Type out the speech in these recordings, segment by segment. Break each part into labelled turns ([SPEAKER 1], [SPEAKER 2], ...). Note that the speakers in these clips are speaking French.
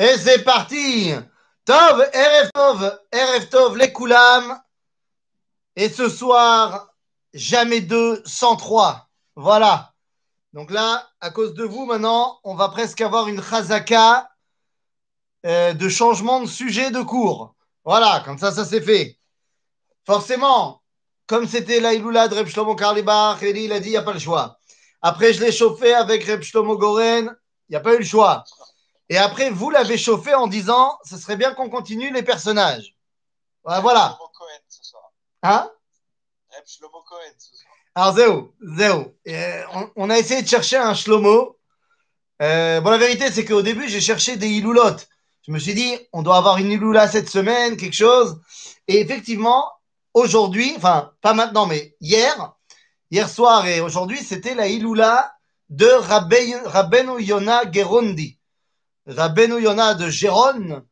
[SPEAKER 1] Et c'est parti Tov, Erev Tov, Erev Tov, les Koulam. Et ce soir, jamais deux sans trois. Voilà. Donc là, à cause de vous, maintenant, on va presque avoir une chazaka euh, de changement de sujet de cours. Voilà, comme ça, ça s'est fait. Forcément, comme c'était l'Aïloula de Reb Shlomo Karlibach, il a dit, il n'y a pas le choix. Après, je l'ai chauffé avec Reb Goren, il n'y a pas eu le choix. Et après, vous l'avez chauffé en disant, ce serait bien qu'on continue les personnages. Voilà. voilà. Hein? Alors, Zéo, Zéo, euh, on, on a essayé de chercher un Shlomo. Euh, bon, la vérité, c'est qu'au début, j'ai cherché des iloulottes. Je me suis dit, on doit avoir une iloula cette semaine, quelque chose. Et effectivement, aujourd'hui, enfin, pas maintenant, mais hier, hier soir et aujourd'hui, c'était la iloula de Rabbe- Rabbeinu Yona Gerondi. Rabbeinu Yona de Géron,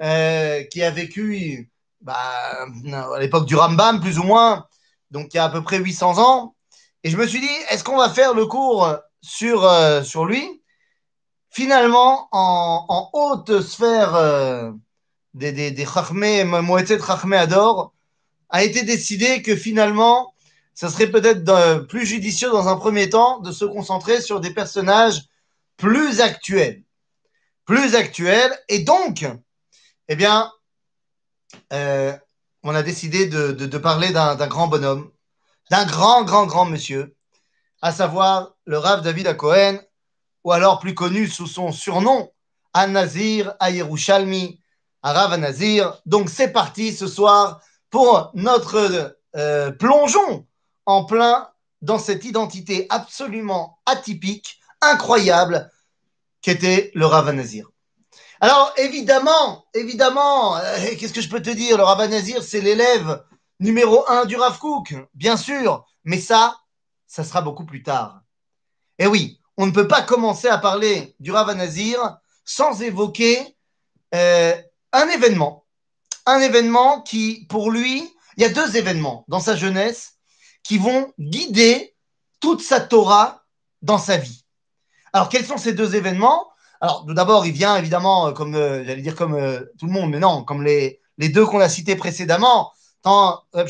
[SPEAKER 1] euh, qui a vécu bah, à l'époque du Rambam, plus ou moins, donc il y a à peu près 800 ans. Et je me suis dit, est-ce qu'on va faire le cours sur, euh, sur lui? Finalement, en, en haute sphère euh, des, des, des Chachmé, Moetzet Chachmé Ador, a été décidé que finalement, ça serait peut-être de- plus judicieux dans un premier temps de se concentrer sur des personnages plus actuels. Plus actuels. Et donc, eh bien, euh, on a décidé de, parler d'un grand bonhomme, d'un grand, grand, grand monsieur, à savoir le Rav David à Cohen, ou alors plus connu sous son surnom, An-Nazir Ayerushalmi, Rav An-Nazir. Donc c'est parti ce soir pour notre euh, plongeon en plein dans cette identité absolument atypique, incroyable, qu'était le Rav An-Nazir. Alors évidemment, évidemment, euh, qu'est-ce que je peux te dire? Le Rav An-Nazir, c'est l'élève numéro un du Rav Kook, bien sûr, mais ça, ça sera beaucoup plus tard. Et oui, on ne peut pas commencer à parler du Rav Nazir sans évoquer euh, un événement. Un événement qui, pour lui, il y a deux événements dans sa jeunesse qui vont guider toute sa Torah dans sa vie. Alors, quels sont ces deux événements? Alors, d'abord, il vient évidemment, euh, comme euh, j'allais dire comme euh, tout le monde, mais non, comme les, les deux qu'on a cités précédemment, tant Reb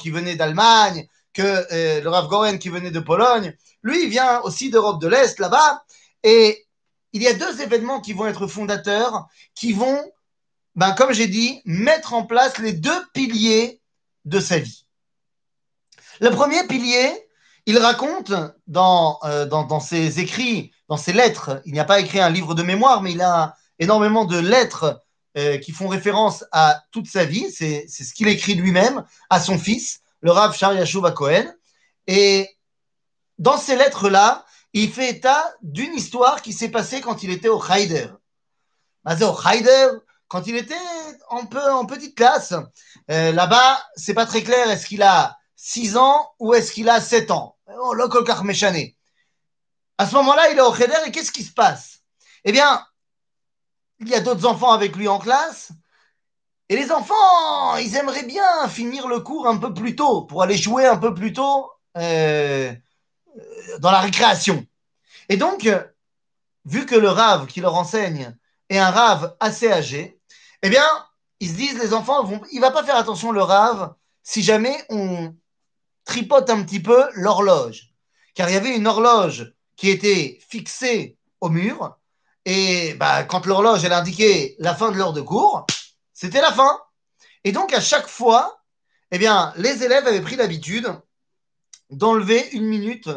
[SPEAKER 1] qui venait d'Allemagne que euh, le Rav Goren qui venait de Pologne. Lui, il vient aussi d'Europe de l'Est, là-bas. Et il y a deux événements qui vont être fondateurs, qui vont, ben, comme j'ai dit, mettre en place les deux piliers de sa vie. Le premier pilier, il raconte dans, dans ses écrits, dans ses lettres, il n'y a pas écrit un livre de mémoire, mais il a énormément de lettres euh, qui font référence à toute sa vie. C'est ce qu'il écrit lui-même à son fils, le Rav Shar Yashuv Cohen. Et dans ces lettres-là, il fait état d'une histoire qui s'est passée quand il était au Haider. Mazé au Haider, quand il était en, peu, en petite classe, euh, là-bas, c'est pas très clair, est-ce qu'il a 6 ans ou est-ce qu'il a 7 ans Oh, le. À ce moment-là, il est au Haider et qu'est-ce qui se passe? Eh bien, il y a d'autres enfants avec lui en classe. Et les enfants, ils aimeraient bien finir le cours un peu plus tôt pour aller jouer un peu plus tôt euh, dans la récréation. Et donc, vu que le rave qui leur enseigne est un rave assez âgé, eh bien, ils se disent, les enfants, vont, il va pas faire attention le rave si jamais on tripote un petit peu l'horloge. Car il y avait une horloge qui était fixée au mur. Et bah, quand l'horloge indiquait la fin de l'heure de cours, c'était la fin. Et donc à chaque fois, eh bien, les élèves avaient pris l'habitude d'enlever une minute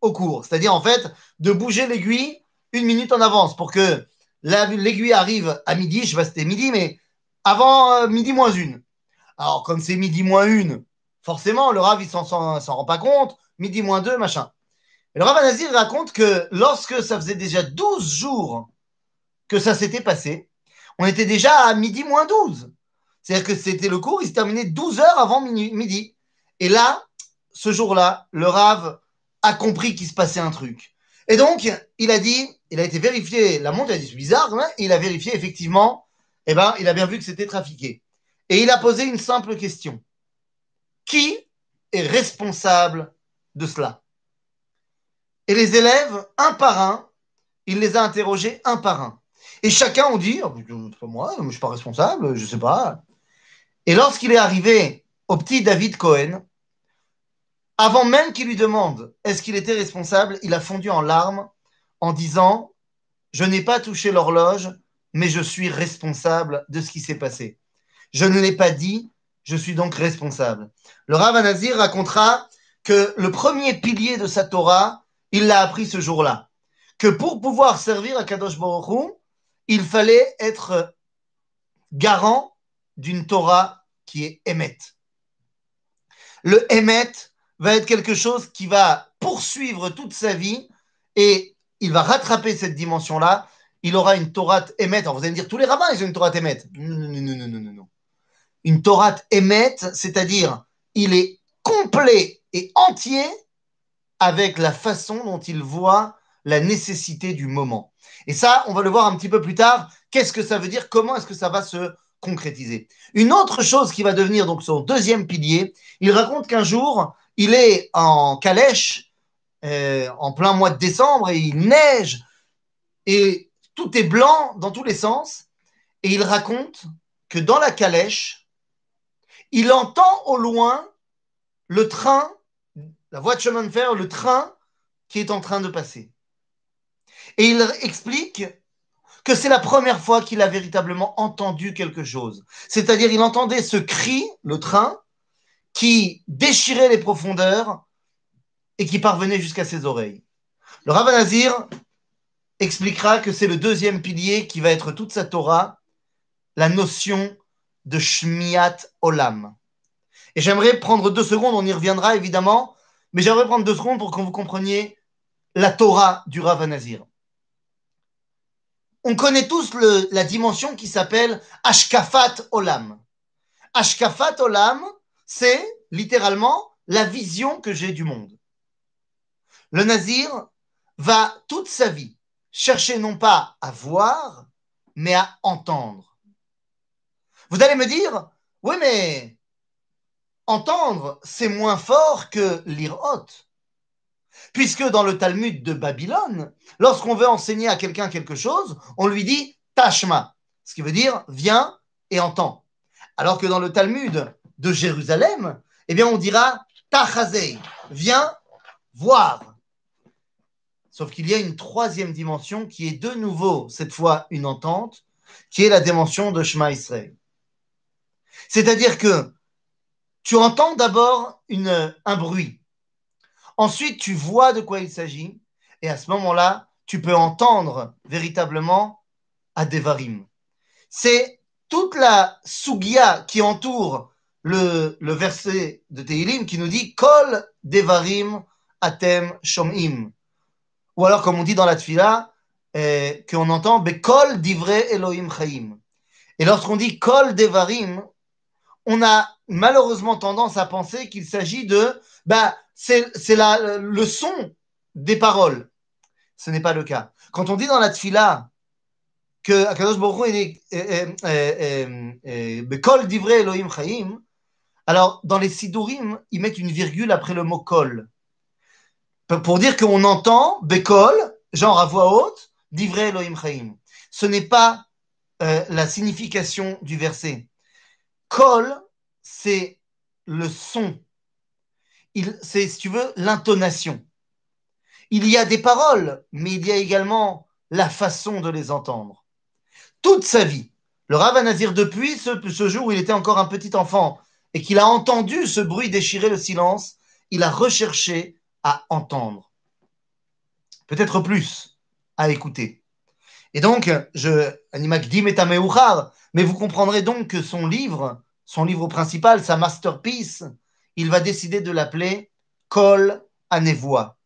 [SPEAKER 1] au cours. C'est-à-dire en fait de bouger l'aiguille une minute en avance pour que la- l'aiguille arrive à midi, je sais pas si c'était midi, mais avant euh, midi moins une. Alors comme c'est midi moins une, forcément le Rav il s'en rend pas compte, midi moins deux, machin. Et le Rav Anazir raconte que lorsque ça faisait déjà 12 jours que ça s'était passé, on était déjà à midi moins 12. C'est-à-dire que c'était le cours, il se terminait 12 heures avant midi. Et là, ce jour-là, le Rav a compris qu'il se passait un truc. Et donc, il a dit, il a été vérifié, la montre, a dit, c'est bizarre, hein, il a vérifié effectivement, eh ben, il a bien vu que c'était trafiqué. Et il a posé une simple question. Qui est responsable de cela? Et les élèves, un par un, il les a interrogés un par un. Et chacun on dit, oh, pas moi, je ne suis pas responsable, je ne sais pas. Et lorsqu'il est arrivé au petit David Cohen, avant même qu'il lui demande est-ce qu'il était responsable, il a fondu en larmes en disant Je n'ai pas touché l'horloge, mais je suis responsable de ce qui s'est passé. Je ne l'ai pas dit, je suis donc responsable. Le Rav Anazir racontera que le premier pilier de sa Torah, il l'a appris ce jour-là. Que pour pouvoir servir à Kadosh Baruch il fallait être garant d'une Torah qui est Emet. Le Emet va être quelque chose qui va poursuivre toute sa vie et il va rattraper cette dimension-là. Il aura une Torah Emet. Alors vous allez me dire, tous les rabbins, ils ont une Torah Emet. Non, non, non, non, non, non. Une Torah Emet, c'est-à-dire, il est complet et entier avec la façon dont il voit la nécessité du moment. Et ça, on va le voir un petit peu plus tard. Qu'est-ce que ça veut dire? Comment est-ce que ça va se concrétiser? Une autre chose qui va devenir donc son deuxième pilier, il raconte qu'un jour, il est en calèche, euh, en plein mois de décembre, et il neige, et tout est blanc dans tous les sens, et il raconte que dans la calèche, il entend au loin le train, la voie de chemin de fer, le train qui est en train de passer. Et il explique que c'est la première fois qu'il a véritablement entendu quelque chose. C'est-à-dire, il entendait ce cri, le train, qui déchirait les profondeurs et qui parvenait jusqu'à ses oreilles. Le Rav Nazir expliquera que c'est le deuxième pilier qui va être toute sa Torah, la notion de Shmiat Olam. Et j'aimerais prendre deux secondes, on y reviendra évidemment, mais j'aimerais prendre deux secondes pour que vous compreniez la Torah du Rav Nazir on connaît tous la dimension qui s'appelle Ashkafat Olam. Ashkafat Olam, c'est littéralement la vision que j'ai du monde. Le nazir va toute sa vie chercher non pas à voir, mais à entendre. Vous allez me dire, oui, mais entendre, c'est moins fort que lire haute. Puisque dans le Talmud de Babylone, lorsqu'on veut enseigner à quelqu'un quelque chose, on lui dit Tashma, ce qui veut dire viens et entends. Alors que dans le Talmud de Jérusalem, eh bien on dira Tachazei, viens voir. Sauf qu'il y a une troisième dimension qui est de nouveau, cette fois, une entente, qui est la dimension de Shema Israël. C'est-à-dire que tu entends d'abord un bruit, Ensuite, tu vois de quoi il s'agit. Et à ce moment-là, tu peux entendre véritablement Adevarim. C'est toute la sugia qui entoure le, verset de Tehilim qui nous dit Kol Devarim Atem Shomim. Ou alors, comme on dit dans la Tfila, eh, qu'on entend Bekol Divre Elohim Chaim. Et lorsqu'on dit Kol Devarim, on a malheureusement tendance à penser qu'il s'agit de bah, c'est le son des paroles. Ce n'est pas le cas. Quand on dit dans la tfila que Akadosh Baruch divrei Elohim alors dans les Sidurim, ils mettent une virgule après le mot kol. Pour dire qu'on entend Bekol, genre à voix haute, divrei Elohim. Ce n'est pas euh, la signification du verset. Kol, c'est le son c'est, si tu veux, l'intonation. Il y a des paroles, mais il y a également la façon de les entendre. Toute sa vie, le Rav Nazir, depuis ce, ce jour où il était encore un petit enfant et qu'il a entendu ce bruit déchirer le silence, il a recherché à entendre. Peut-être plus à écouter. Et donc, je, mais vous comprendrez donc que son livre, son livre principal, sa masterpiece, il va décider de l'appeler Kol à névoie.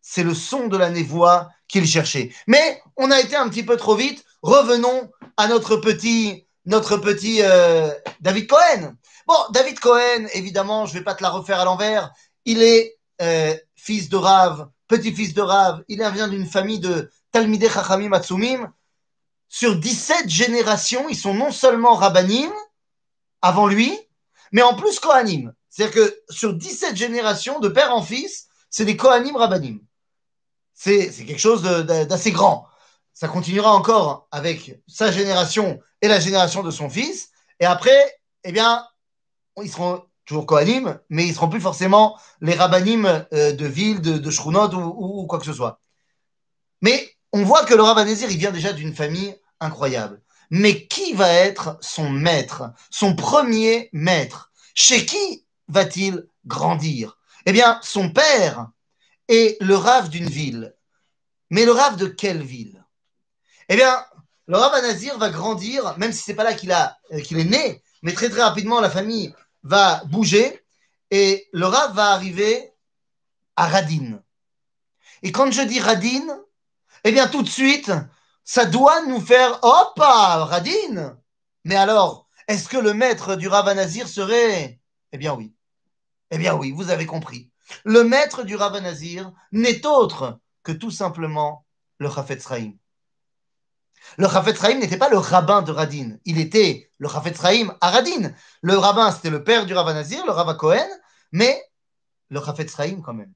[SPEAKER 1] C'est le son de la névoie qu'il cherchait. Mais on a été un petit peu trop vite. Revenons à notre petit, notre petit euh, David Cohen. Bon, David Cohen, évidemment, je ne vais pas te la refaire à l'envers. Il est euh, fils de Rav, petit-fils de Rav. Il vient d'une famille de Talmideh Chachamim. Sur 17 générations, ils sont non seulement rabbanim avant lui, mais en plus Kohanim. C'est-à-dire que sur 17 générations, de père en fils, c'est des Kohanim Rabbanim. C'est quelque chose d'assez grand. ça continuera encore avec sa génération et la génération de son fils. Et après, eh bien, ils seront toujours Kohanim, mais ils seront plus forcément les rabbinim euh, de ville, de, de ou, quoi que ce soit. Mais on voit que le Rav Anezir, il vient déjà d'une famille incroyable. Mais qui va être son maître, son premier maître? Chez qui va-t-il grandir? Eh bien, son père est le Rav d'une ville. Mais le Rav de quelle ville? Eh bien, le Rav Anazir va grandir, même si c'est pas là qu'il a qu'il est né, mais très très rapidement la famille va bouger et le Rav va arriver à Radin. Et quand je dis Radin, eh bien tout de suite, ça doit nous faire hop, Radin. Mais alors, est-ce que le maître du Rav Anazir serait Eh bien oui. Eh bien oui, vous avez compris. Le maître du Rav Anazir n'est autre que tout simplement le Chafetz Chaim. Le Chafetz Chaim n'était pas le rabbin de Radin, il était le Chafetz Chaim à Radin. Le rabbin, c'était le père du Rav Nazir, le Rav Cohen, mais le Chafetz Chaim quand même.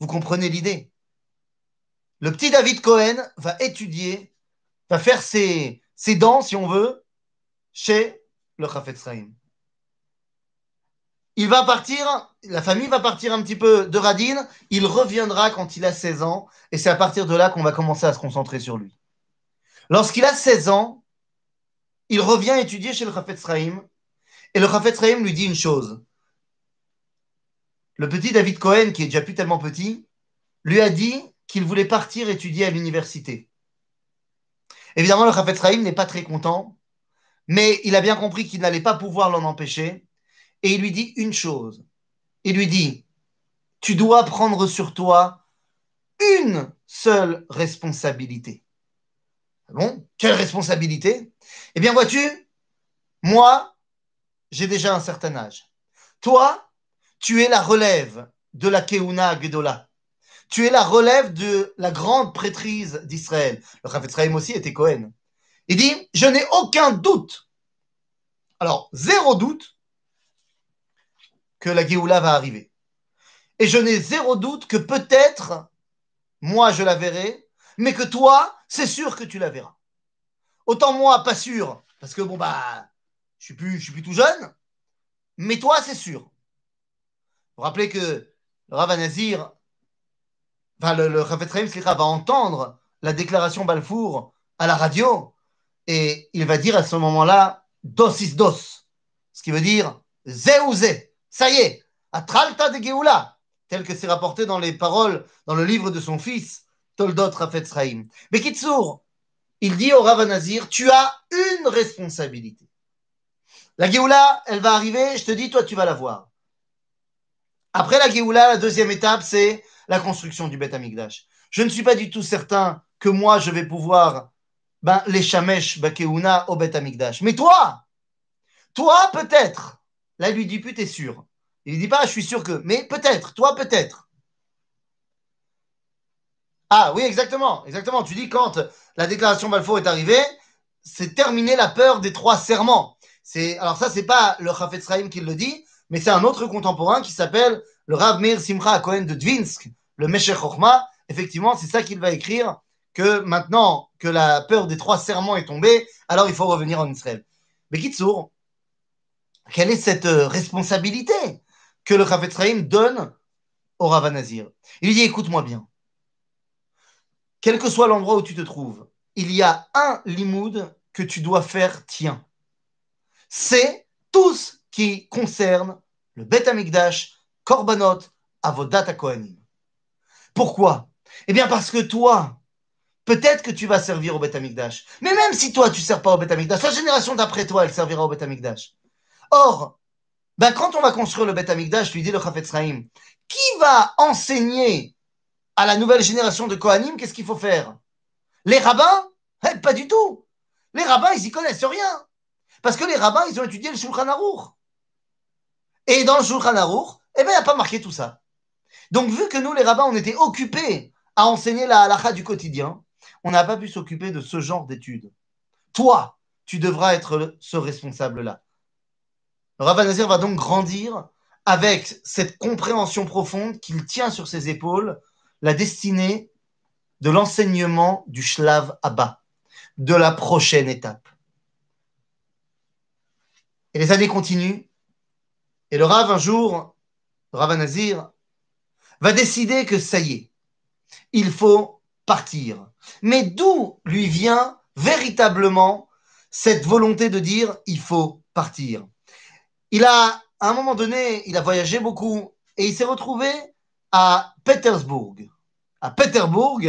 [SPEAKER 1] Vous comprenez l'idée? Le petit David Cohen va étudier, va faire ses, dents, si on veut, chez le Chafetz. Il va partir, la famille va partir un petit peu de Radin, il reviendra quand il a 16 ans, et c'est à partir de là qu'on va commencer à se concentrer sur lui. Lorsqu'il a 16 ans, il revient étudier chez le Chafetz et le Chafetz lui dit une chose. Le petit David Cohen, qui est déjà plus tellement petit, lui a dit qu'il voulait partir étudier à l'université. Évidemment, le Chafetz Chaim n'est pas très content, mais il a bien compris qu'il n'allait pas pouvoir l'en empêcher et il lui dit une chose. Il lui dit Tu dois prendre sur toi une seule responsabilité. Bon, quelle responsabilité? Eh bien, vois-tu, moi, j'ai déjà un certain âge. Toi, tu es la relève de la Keuna Gedola. Tu es la relève de la grande prêtrise d'Israël. Le Chaim aussi était Cohen. Il dit, je n'ai aucun doute. Alors, zéro doute que la Géoula va arriver. Et je n'ai zéro doute que peut-être, moi, je la verrai, mais que toi, c'est sûr que tu la verras. Autant moi, pas sûr, parce que bon, bah, je suis plus, suis plus tout jeune, mais toi, c'est sûr. Vous vous rappelez que Rav Nazir, le, le va entendre la déclaration Balfour à la radio, et il va dire à ce moment-là, dos is dos, ce qui veut dire zé ou zé, ça y est, atralta de Geoula, tel que c'est rapporté dans les paroles, dans le livre de son fils, Toldot Rafetz Chaim. Mais Kitsour, il dit au Rav Nazir, tu as une responsabilité. La Géoula, elle va arriver, je te dis, toi, tu vas la voir. Après la Géoula, la deuxième étape, c'est la construction du Beth Amikdash. Je ne suis pas du tout certain que moi, je vais pouvoir ben, les Shamesh Bakeuna au Beth Amikdash. Mais toi, toi, peut-être. Là, lui dit plus, t'es sûr. Il ne dit pas, je suis sûr que. Mais peut-être, toi, peut-être. Ah oui, exactement, exactement. Tu dis quand la déclaration Balfour est arrivée, c'est terminé la peur des trois serments. Alors ça, c'est pas le Chafetz qui le dit, mais c'est un autre contemporain qui s'appelle le Rav Meir Simcha Cohen de Dvinsk, le Meshech Chochma. Effectivement, c'est ça qu'il va écrire que maintenant que la peur des trois serments est tombée, alors il faut revenir en Israël. Mais Kitsour, quelle est cette euh, responsabilité que le Chafetz Chaim donne au Rav Nazir Il dit écoute-moi bien quel que soit l'endroit où tu te trouves, il y a un limoud que tu dois faire tien. C'est tout ce qui concerne le Bet Amikdash, Korbanot, Avodat Kohanim. Pourquoi? Eh bien parce que toi, peut-être que tu vas servir au Bet Amikdash. Mais même si toi, tu ne sers pas au Bet Amikdash, la génération d'après toi, elle servira au Bet Amikdash. Or, ben, quand on va construire le Bet Amikdash, lui dit le Chafetz Chaim, qui va enseigner à la nouvelle génération de Kohanim, qu'est-ce qu'il faut faire? Les rabbins? Eh, Pas du tout. Les rabbins, ils y connaissent rien. Parce que les rabbins, ils ont étudié le Shulchan Aruch. Et dans le Shulchan Aruch, eh bien, il n'y pas marqué tout ça. Donc, vu que nous, les rabbins, on était occupés à enseigner la halakha du quotidien, on n'a pas pu s'occuper de ce genre d'études. Toi, tu devras être ce responsable-là. Le Rabbin Nazir va donc grandir avec cette compréhension profonde qu'il tient sur ses épaules la destinée de l'enseignement du Shlav Abba, de la prochaine étape. Et les années continuent, et le Rav, un jour, Rav Nazir, va décider que ça y est, il faut partir. Mais d'où lui vient véritablement cette volonté de dire il faut partir? Il a, à un moment donné, il a voyagé beaucoup et il s'est retrouvé à Pétersbourg, à Pétersbourg,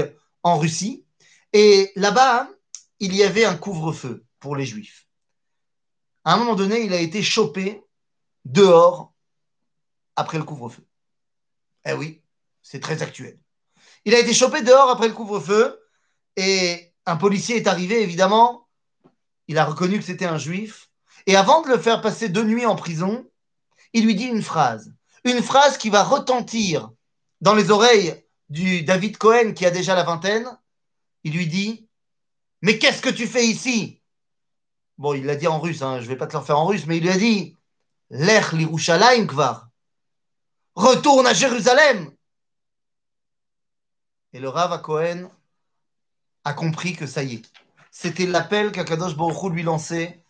[SPEAKER 1] en Russie. Et là-bas, il y avait un couvre-feu pour les juifs. À un moment donné, il a été chopé dehors après le couvre-feu. Eh oui, c'est très actuel. Il a été chopé dehors après le couvre-feu et un policier est arrivé, évidemment. Il a reconnu que c'était un juif. Et avant de le faire passer deux nuits en prison, il lui dit une phrase. Une phrase qui va retentir dans les oreilles du David Cohen qui a déjà la vingtaine. Il lui dit Mais qu'est-ce que tu fais ici? Bon, il l'a dit en russe, hein, je ne vais pas te le faire en russe, mais il lui a dit Lech l'Irushalayim kvar. Retourne à Jérusalem. Et le Rav Cohen a compris que ça y est. C'était l'appel qu'Akadosh Baruch lui lançait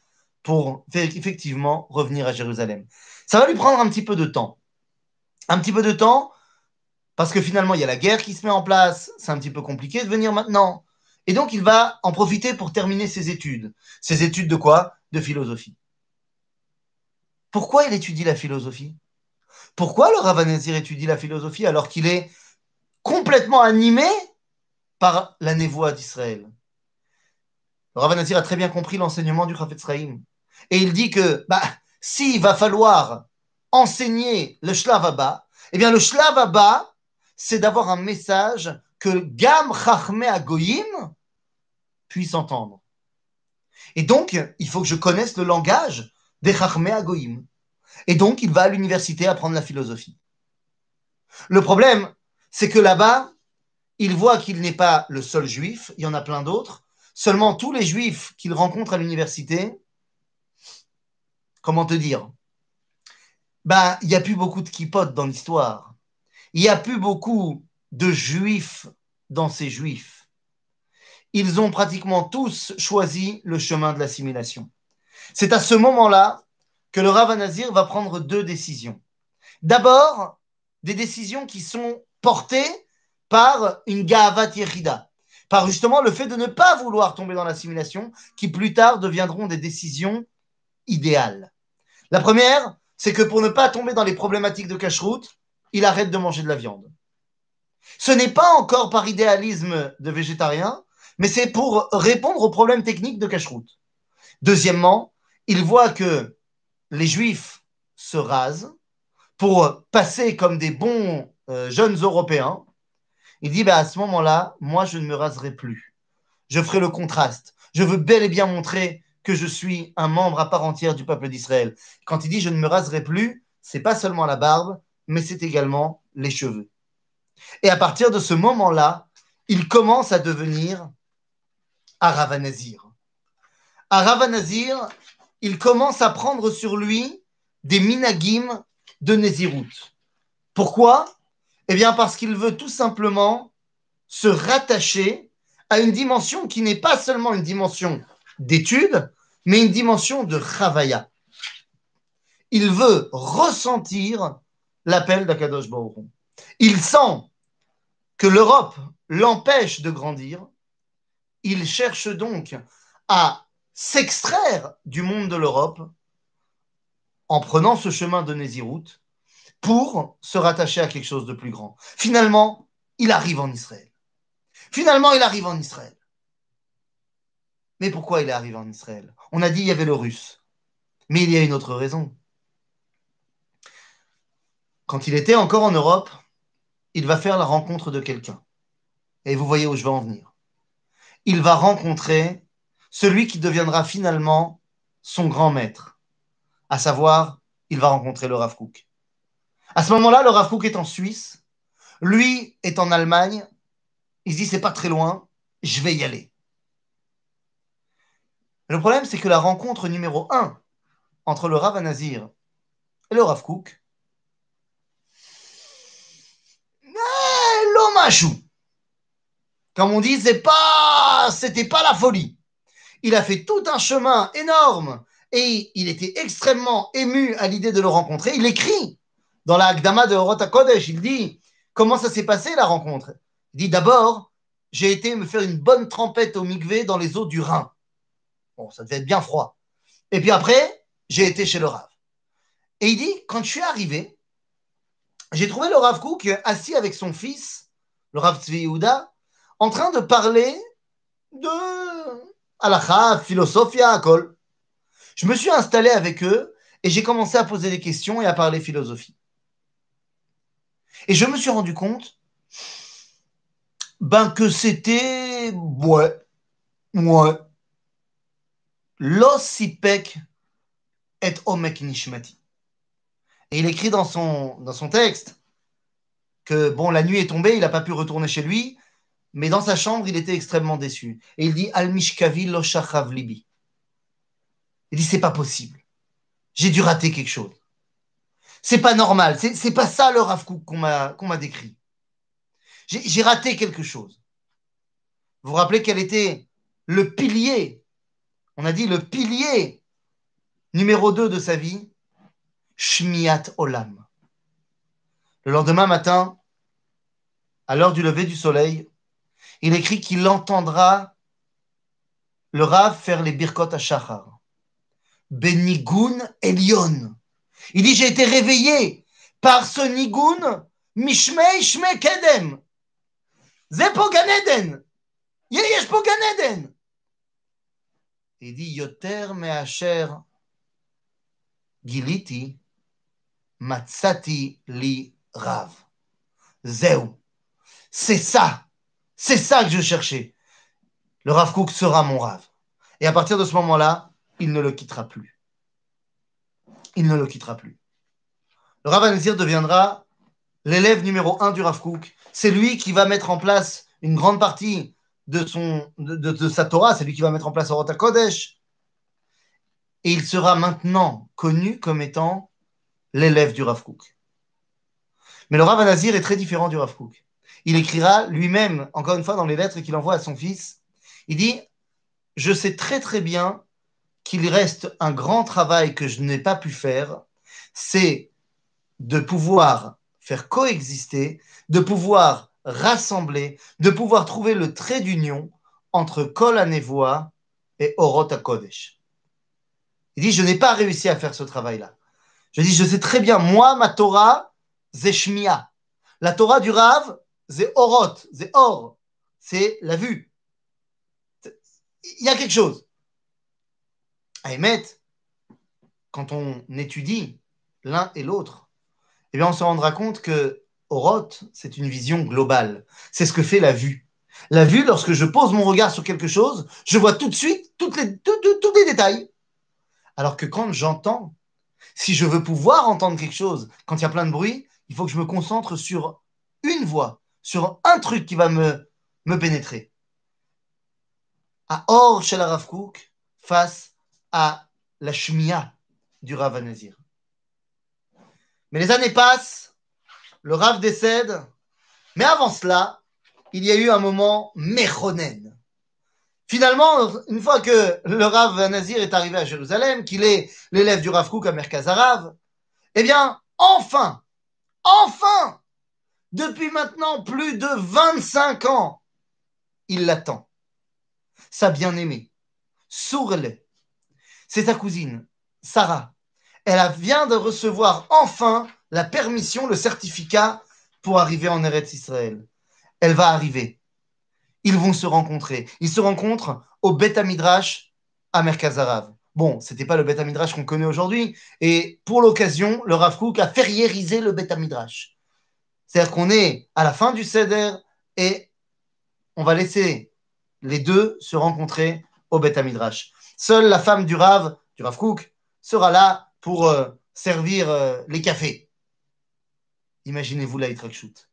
[SPEAKER 1] pour effectivement revenir à Jérusalem. Ça va lui prendre un petit peu de temps. Un petit peu de temps parce que finalement il y a la guerre qui se met en place, c'est un petit peu compliqué de venir maintenant. Et donc il va en profiter pour terminer ses études. Ses études de quoi? De philosophie. Pourquoi il étudie la philosophie? Pourquoi le Ravanazir étudie la philosophie alors qu'il est complètement animé par la névoie d'Israël? Le Rav a très bien compris l'enseignement du Chafetz. Et il dit que bah, s'il va falloir enseigner le Shlav Abba, eh bien le Shlav Abba, c'est d'avoir un message que Gam Chachme Agoyim puisse entendre. Et donc, il faut que je connaisse le langage des Agoyim. Et donc, il va à l'université apprendre la philosophie. Le problème, c'est que là-bas, il voit qu'il n'est pas le seul juif, il y en a plein d'autres. Seulement tous les juifs qu'il rencontre à l'université, comment te dire bah, il n'y a plus beaucoup de kipotes dans l'histoire. Il n'y a plus beaucoup de juifs dans ces juifs. Ils ont pratiquement tous choisi le chemin de l'assimilation. C'est à ce moment-là que le Rav Nazir va prendre deux décisions. D'abord, des décisions qui sont porté par une Gavat Yechida, par justement le fait de ne pas vouloir tomber dans l'assimilation, qui plus tard deviendront des décisions idéales. La première, c'est que pour ne pas tomber dans les problématiques de cache-route, il arrête de manger de la viande. Ce n'est pas encore par idéalisme de végétarien, mais c'est pour répondre aux problèmes techniques de cache-route. Deuxièmement, il voit que les juifs se rasent pour passer comme des bons euh, jeunes Européens, il dit bah, à ce moment-là, moi, je ne me raserai plus. Je ferai le contraste. Je veux bel et bien montrer que je suis un membre à part entière du peuple d'Israël. Quand il dit je ne me raserai plus, c'est pas seulement la barbe, mais c'est également les cheveux. Et à partir de ce moment-là, il commence à devenir Aravanazir. Aravanazir, il commence à prendre sur lui des minagim de Nézirut. Pourquoi? Eh bien, parce qu'il veut tout simplement se rattacher à une dimension qui n'est pas seulement une dimension d'étude, mais une dimension de chavaya. Il veut ressentir l'appel d'Akadosh Baruch Il sent que l'Europe l'empêche de grandir. Il cherche donc à s'extraire du monde de l'Europe en prenant ce chemin de Nézirut pour se rattacher à quelque chose de plus grand. Finalement, il arrive en Israël. Finalement, il arrive en Israël. Mais pourquoi il est arrivé en Israël? On a dit qu'il y avait le russe. Mais il y a une autre raison. Quand il était encore en Europe, il va faire la rencontre de quelqu'un. Et vous voyez où je vais en venir. Il va rencontrer celui qui deviendra finalement son grand maître. À savoir, il va rencontrer le Rav. À ce moment-là, le Rav est en Suisse, lui est en Allemagne, il se dit c'est pas très loin, je vais y aller. Le problème, c'est que la rencontre numéro un entre le Rav Nazir et le Rav Kook, l'homme Comme on dit, c'est pas, c'était pas la folie. Il a fait tout un chemin énorme et il était extrêmement ému à l'idée de le rencontrer. Il écrit dans la Agdama de Horota Kodesh, il dit comment ça s'est passé la rencontre? Il dit d'abord, j'ai été me faire une bonne trempette au mikvé dans les eaux du Rhin. Bon, ça devait être bien froid. Et puis après, j'ai été chez le Rav. Et il dit, quand je suis arrivé, j'ai trouvé le Rav Kook assis avec son fils, le Rav Tzvi Yehuda, en train de parler de halakha, philosophia, akol. Je me suis installé avec eux et j'ai commencé à poser des questions et à parler philosophie. Et je me suis rendu compte ben que c'était ouais, ouais. L'osipek et omek nishmati. Et il écrit dans son, dans son texte que bon, la nuit est tombée, il n'a pas pu retourner chez lui, mais dans sa chambre, il était extrêmement déçu. Et il dit Al mishkavi lo libi. Il dit c'est pas possible. J'ai dû rater quelque chose. C'est pas normal. C'est, pas ça le Rav qu'on m'a, décrit. J'ai raté quelque chose. Vous vous rappelez quel était le pilier? On a dit le pilier numéro 2 de sa vie Shmiat Olam. Le lendemain matin, à l'heure du lever du soleil, il écrit qu'il entendra le Rav faire les birkot à Shachar. Benigun Elion. Il dit J'ai été réveillé par ce Nigun Mishmei Shme Kedem. Zepo Ganeden. Ganeden. Il dit Yoter Meacher Giliti Matsati Li Rav. Zeu. C'est ça. C'est ça que je cherchais. Le Rav Kook sera mon Rav. Et à partir de ce moment-là, il ne le quittera plus. Il ne le quittera plus. Le Rav Anzir deviendra l'élève numéro un du Rav Kook. C'est lui qui va mettre en place une grande partie de, son, de, sa Torah, c'est lui qui va mettre en place Orota Kodesh. Et il sera maintenant connu comme étant l'élève du Rav Kook. Mais le Rav Anazir est très différent du Rav. Il écrira lui-même, encore une fois, dans les lettres qu'il envoie à son fils, il dit Je sais très très bien qu'il reste un grand travail que je n'ai pas pu faire, c'est de pouvoir faire coexister, de pouvoir rassembler, de pouvoir trouver le trait d'union entre Kol Anevoa et Orot Kodesh. Il dit, je n'ai pas réussi à faire ce travail-là. Je dis, je sais très bien, moi, ma Torah, c'est Shmia. La Torah du Rav, c'est Orot, c'est Or, c'est la vue. Il y a quelque chose. À émettre, quand on étudie l'un et l'autre, eh bien, on se rendra compte que Oroth, c'est une vision globale. C'est ce que fait la vue. La vue, lorsque je pose mon regard sur quelque chose, je vois tout de suite toutes les, tous les détails. Alors que quand j'entends, si je veux pouvoir entendre quelque chose, quand il y a plein de bruit, il faut que je me concentre sur une voix, sur un truc qui va me, pénétrer. À Or chez la Rav face à la Shmia du Rav Anazir. Mais les années passent, le Rav décède, mais avant cela, il y a eu un moment méchonen. Finalement, une fois que le Rav Nazir est arrivé à Jérusalem, qu'il est l'élève du Rav Kouk à Merkaz Arav, eh bien, enfin, enfin, depuis maintenant plus de 25 ans, il l'attend. Sa bien-aimée, Sourle, c'est sa cousine, Sarah. Elle vient de recevoir enfin la permission, le certificat pour arriver en Eretz Israël. Elle va arriver ils vont se rencontrer. Ils se rencontrent au Beth Midrash à Merkazarav. Bon, c'était pas le Beth Midrash qu'on connaît aujourd'hui. Et pour l'occasion, le Rav Kook a ferriérisé le Beth Midrash. C'est-à-dire qu'on est à la fin du Seder et on va laisser les deux se rencontrer au Beth Midrash. Seule la femme du Rav, du Rav Kook, sera là pour euh, servir euh, les cafés. Imaginez-vous la shoot.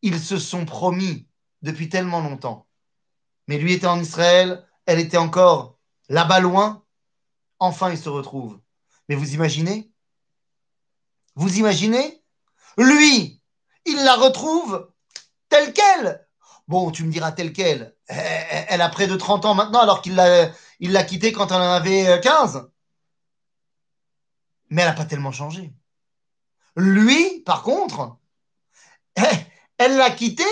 [SPEAKER 1] Ils se sont promis depuis tellement longtemps. Mais lui était en Israël, elle était encore là-bas loin. Enfin, ils se retrouvent. Mais vous imaginez? Vous imaginez? Lui, il la retrouve telle qu'elle, Bon, tu me diras tel quel. Elle, a près de 30 ans maintenant, alors qu'il l'a, quittée quand elle en avait 15. Mais elle n'a pas tellement changé. Lui, par contre, elle l'a quitté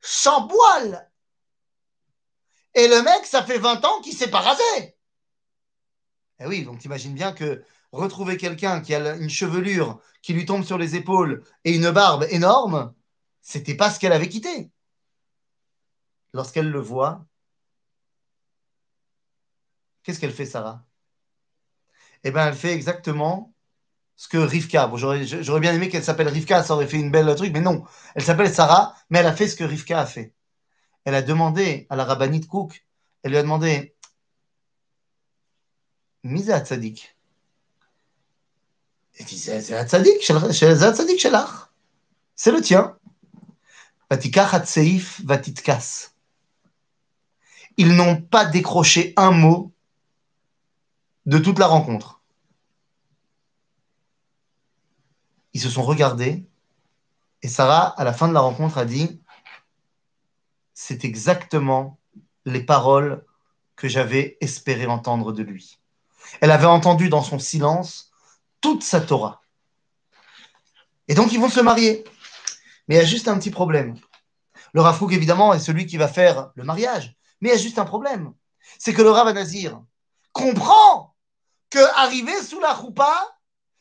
[SPEAKER 1] sans poil. Et le mec, ça fait 20 ans qu'il s'est pas rasé. Eh oui, donc t'imagines bien que retrouver quelqu'un qui a une chevelure qui lui tombe sur les épaules et une barbe énorme, c'était pas ce qu'elle avait quitté. Lorsqu'elle le voit, qu'est-ce qu'elle fait, Sarah? Eh bien, elle fait exactement ce que Rivka. Bon, j'aurais bien aimé qu'elle s'appelle Rivka, ça aurait fait une belle truc, mais non. Elle s'appelle Sarah, mais elle a fait ce que Rivka a fait. Elle a demandé à la rabbinite Cook, elle lui a demandé Misa Tzadik. C'est Shelach. C'est le tien. Vatikach Hatseif Vatitkas. Ils n'ont pas décroché un mot de toute la rencontre. Ils se sont regardés et Sarah, à la fin de la rencontre, a dit C'est exactement les paroles que j'avais espéré entendre de lui. Elle avait entendu dans son silence toute sa Torah. Et donc ils vont se marier. Mais il y a juste un petit problème. Le Rafouk, évidemment, est celui qui va faire le mariage. Mais il y a juste un problème. C'est que le Rav Nazir comprend que arriver sous la choupa,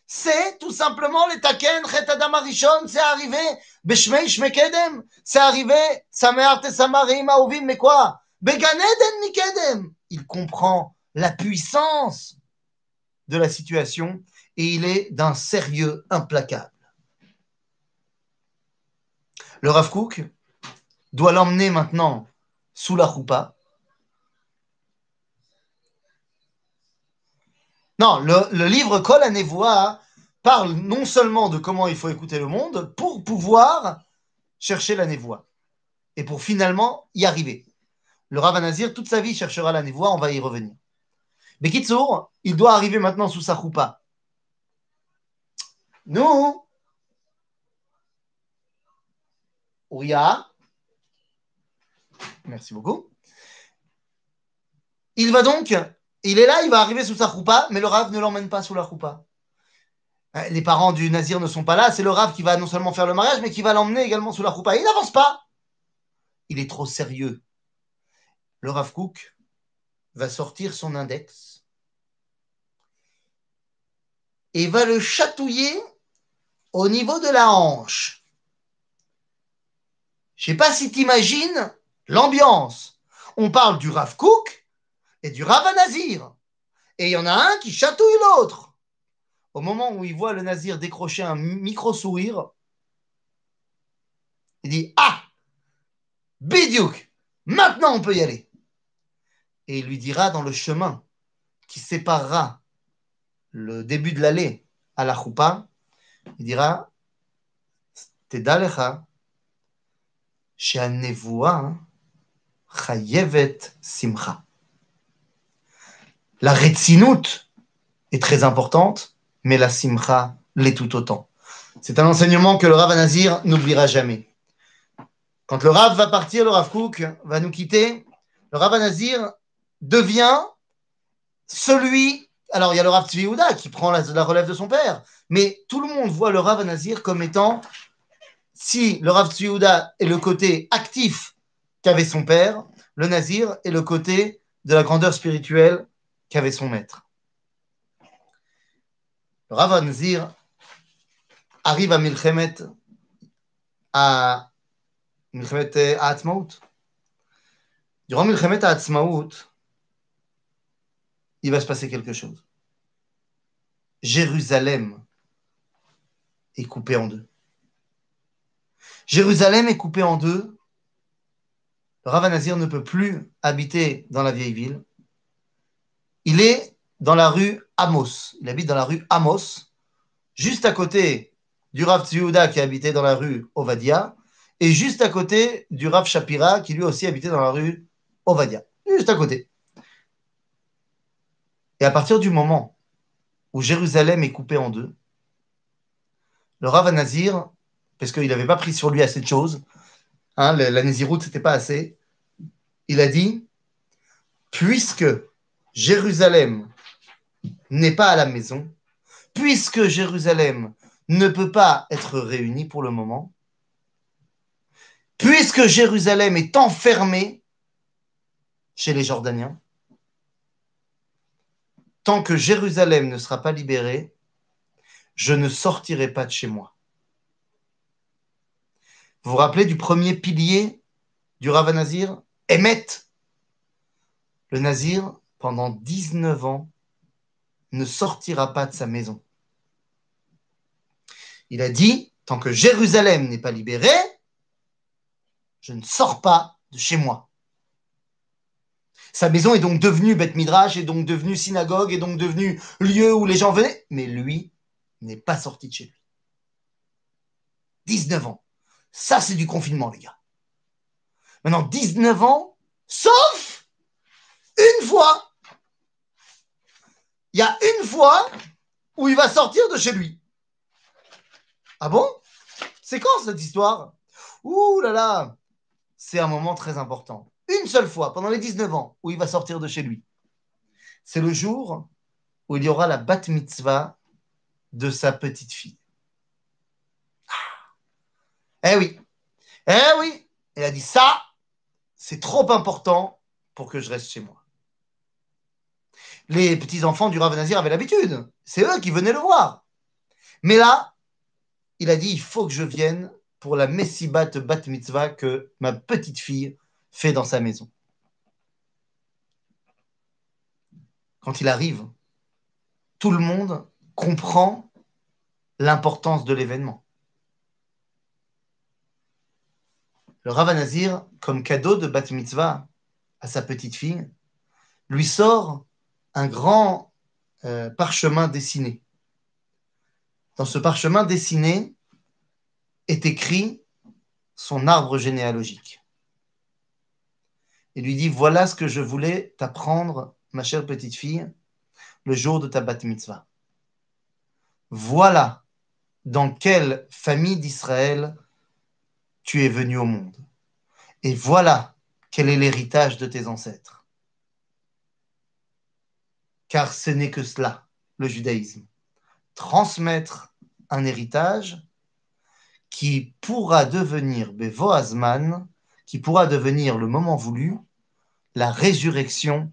[SPEAKER 1] c'est tout simplement les taken, chet arishon, c'est arrivé, beshmei shmekedem, c'est arrivé, samear te samarim aovim, mais quoi? Beganeden mikedem. Il comprend la puissance de la situation et il est d'un sérieux implacable. Le Rav Kook doit l'emmener maintenant sous la choupa. Non, le, livre Kol parle non seulement de comment il faut écouter le monde pour pouvoir chercher la névoie et pour finalement y arriver. Le Rav Nazir, toute sa vie, cherchera la névoie, on va y revenir. Mais Kitsour, il doit arriver maintenant sous sa choupa. Nous, Ouya, merci beaucoup. Il va donc, il est là, il va arriver sous sa choupa, mais le Rav ne l'emmène pas sous la choupa. Euh, les parents du Nazir ne sont pas là, c'est le Rav qui va non seulement faire le mariage, mais qui va l'emmener également sous la choupa. Il n'avance pas. Il est trop sérieux. Le Rav Kook va sortir son index et va le chatouiller au niveau de la hanche. Je ne sais pas si tu imagines l'ambiance. On parle du Rav Kook et du Rav Nazir. Et il y en a un qui chatouille l'autre. Au moment où il voit le Nazir décrocher un micro-sourire, il dit Ah Bidiouk Maintenant on peut y aller. Et il lui dira dans le chemin qui séparera le début de l'allée à la choupa, il dira hein. Simcha. La Retsinout est très importante, mais la Simcha l'est tout autant. C'est un enseignement que le Rav Nazir n'oubliera jamais. Quand le Rav va partir, le Rav Kook va nous quitter, le Rav Nazir devient celui. Alors, il y a le Rav Tzvi qui prend la relève de son père, mais tout le monde voit le Rav Nazir comme étant, si le Rav Tzvi est le côté actif qu'avait son père, le Nazir est le côté de la grandeur spirituelle qu'avait son maître. Le Rav Nazir arrive à Milchemet, à Milchemet Atzmaout. Durant Milchemet à Atzmaout, il va se passer quelque chose. Jérusalem est coupée en deux. Jérusalem est coupée en deux. Ravanazir ne peut plus habiter dans la vieille ville. Il est dans la rue Amos. Il habite dans la rue Amos, juste à côté du Rav Tzviouda qui habitait dans la rue Ovadia, et juste à côté du Rav Shapira qui lui aussi habitait dans la rue Ovadia. Juste à côté. Et à partir du moment où Jérusalem est coupée en deux, le Rav Nazir, parce qu'il n'avait pas pris sur lui assez de choses, hein, la, Néziroute, c'était pas assez. Il a dit, puisque Jérusalem n'est pas à la maison, puisque Jérusalem ne peut pas être réunie pour le moment, puisque Jérusalem est enfermée chez les Jordaniens, tant que Jérusalem ne sera pas libérée, je ne sortirai pas de chez moi. Vous vous rappelez du premier pilier du Rav Nazir. Le Nazir, pendant 19 ans, ne sortira pas de sa maison. Il a dit, tant que Jérusalem n'est pas libérée, je ne sors pas de chez moi. Sa maison est donc devenue Beth Midrash, est donc devenue synagogue, est donc devenue lieu où les gens venaient, mais lui n'est pas sorti de chez lui. 19 ans. Ça, c'est du confinement, les gars. Maintenant, 19 ans, sauf une fois. Il y a une fois où il va sortir de chez lui. Ah bon? C'est quand cette histoire? Ouh là là C'est un moment très important. Une seule fois, pendant les 19 ans, où il va sortir de chez lui. C'est le jour où il y aura la bat mitzvah de sa petite fille. Ah. Eh oui, eh oui, elle a dit ça, c'est trop important pour que je reste chez moi. Les petits-enfants du Rav Nazir avaient l'habitude, c'est eux qui venaient le voir. Mais là, il a dit, il faut que je vienne pour la Messibat Bat Mitzvah que ma petite fille fait dans sa maison. Quand il arrive, tout le monde comprend l'importance de l'événement. Le Rav Nazir, comme cadeau de Bat Mitzvah à sa petite fille, lui sort un grand euh, parchemin dessiné. Dans ce parchemin dessiné est écrit son arbre généalogique. Il lui dit Voilà ce que je voulais t'apprendre, ma chère petite fille, le jour de ta bat mitzvah. Voilà dans quelle famille d'Israël tu es venu au monde. Et voilà quel est l'héritage de tes ancêtres. Car ce n'est que cela, le judaïsme. Transmettre un héritage qui pourra devenir Bevo Azman, qui pourra devenir le moment voulu, la résurrection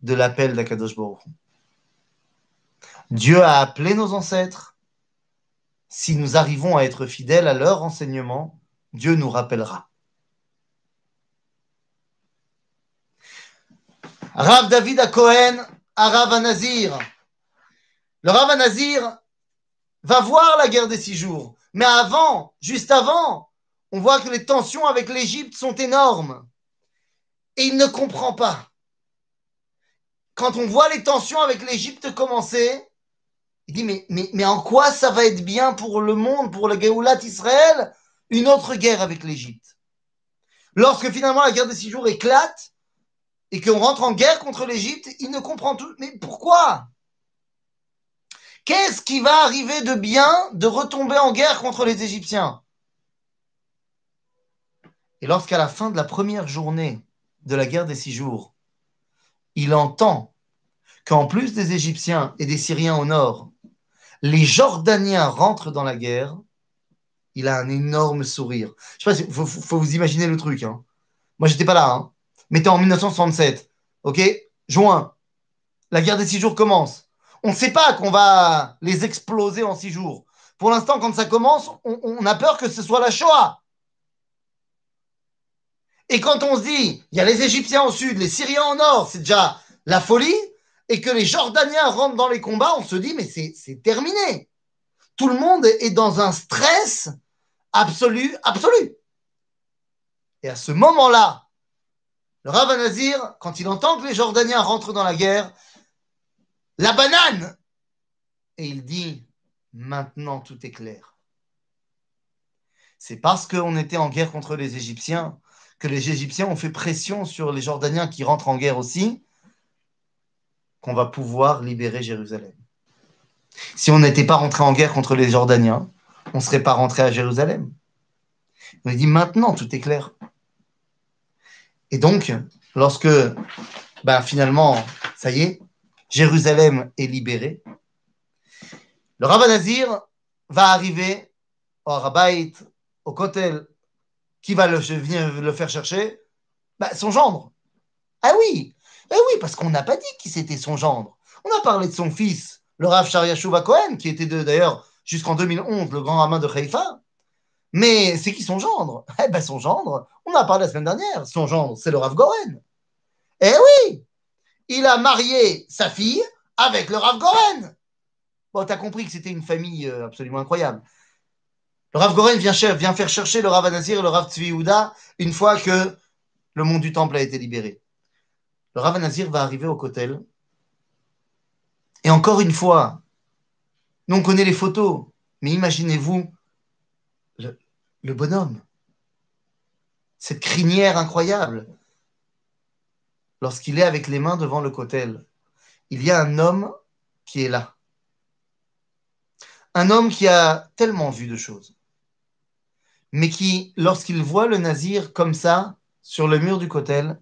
[SPEAKER 1] de l'appel d'Akadosh Baruch. Dieu a appelé nos ancêtres. Si nous arrivons à être fidèles à leur enseignement, Dieu nous rappellera. Rav David à Cohen, à Rav Nazir. Le Rav Nazir va voir la guerre des six jours. Mais avant, juste avant, on voit que les tensions avec l'Égypte sont énormes. Et il ne comprend pas. Quand on voit les tensions avec l'Égypte commencer, il dit mais, en quoi ça va être bien pour le monde, pour le Géoulat Israël, une autre guerre avec l'Égypte? Lorsque finalement la guerre des six jours éclate, et qu'on rentre en guerre contre l'Égypte, il ne comprend tout. Mais pourquoi? Qu'est-ce qui va arriver de bien de retomber en guerre contre les Égyptiens? Et lorsqu'à la fin de la première journée de la guerre des six jours, il entend qu'en plus des Égyptiens et des Syriens au nord, les Jordaniens rentrent dans la guerre, il a un énorme sourire. Je sais pas, faut, vous imaginer le truc. Hein. Moi, j'étais pas là. Hein mettez en 1967. OK? Juin. La guerre des six jours commence. On ne sait pas qu'on va les exploser en six jours. Pour l'instant, quand ça commence, on, on, a peur que ce soit la Shoah. Et quand on se dit, il y a les Égyptiens au sud, les Syriens au nord, c'est déjà la folie, et que les Jordaniens rentrent dans les combats, on se dit, mais c'est terminé. Tout le monde est dans un stress absolu, absolu. Et à ce moment-là, le Rav Nazir, quand il entend que les Jordaniens rentrent dans la guerre, la banane Et il dit Maintenant tout est clair. C'est parce qu'on était en guerre contre les Égyptiens que les Égyptiens ont fait pression sur les Jordaniens qui rentrent en guerre aussi qu'on va pouvoir libérer Jérusalem. Si on n'était pas rentré en guerre contre les Jordaniens, on ne serait pas rentré à Jérusalem. On dit maintenant, tout est clair. Et donc, lorsque ben, finalement, ça y est, Jérusalem est libérée, le rabbin Nazir va arriver au Harabait, au Kotel. Qui va le, venir le faire chercher ben, Son gendre. Ah oui, eh oui, parce qu'on n'a pas dit qui c'était son gendre. On a parlé de son fils, le Rav Sharia Cohen, qui était d'ailleurs jusqu'en 2011 le grand rabbin de Haïfa. Mais c'est qui son gendre? Eh ben son gendre, on a parlé la semaine dernière, son gendre, c'est le Rav Goren. Eh oui Il a marié sa fille avec le Rav Goren. Bon, t'as compris que c'était une famille euh, absolument incroyable. Le Rav Goren vient, vient faire chercher le Rav Anazir et le Rav Tzvi une fois que le monde du temple a été libéré. Le Rav Anazir va arriver au Kotel. Et encore une fois, nous on connaît les photos, mais imaginez-vous le bonhomme. Cette crinière incroyable. Lorsqu'il est avec les mains devant le cotel, il y a un homme qui est là. Un homme qui a tellement vu de choses, mais qui, lorsqu'il voit le nazir comme ça, sur le mur du cotel,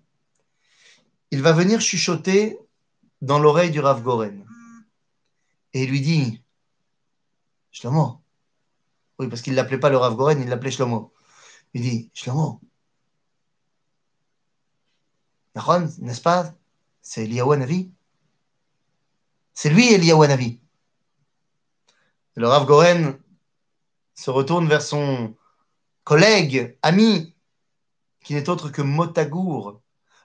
[SPEAKER 1] il va venir chuchoter dans l'oreille du Rav Goren. Et il lui dit Shlomo, oui, parce qu'il ne l'appelait pas le Rav Goren, il l'appelait Shlomo. Il dit Shlomo. n'est-ce pas? C'est Eliyahu. C'est lui Eliyahu Navi. Le Rav Goren se retourne vers son collègue, ami, qui n'est autre que Motagour,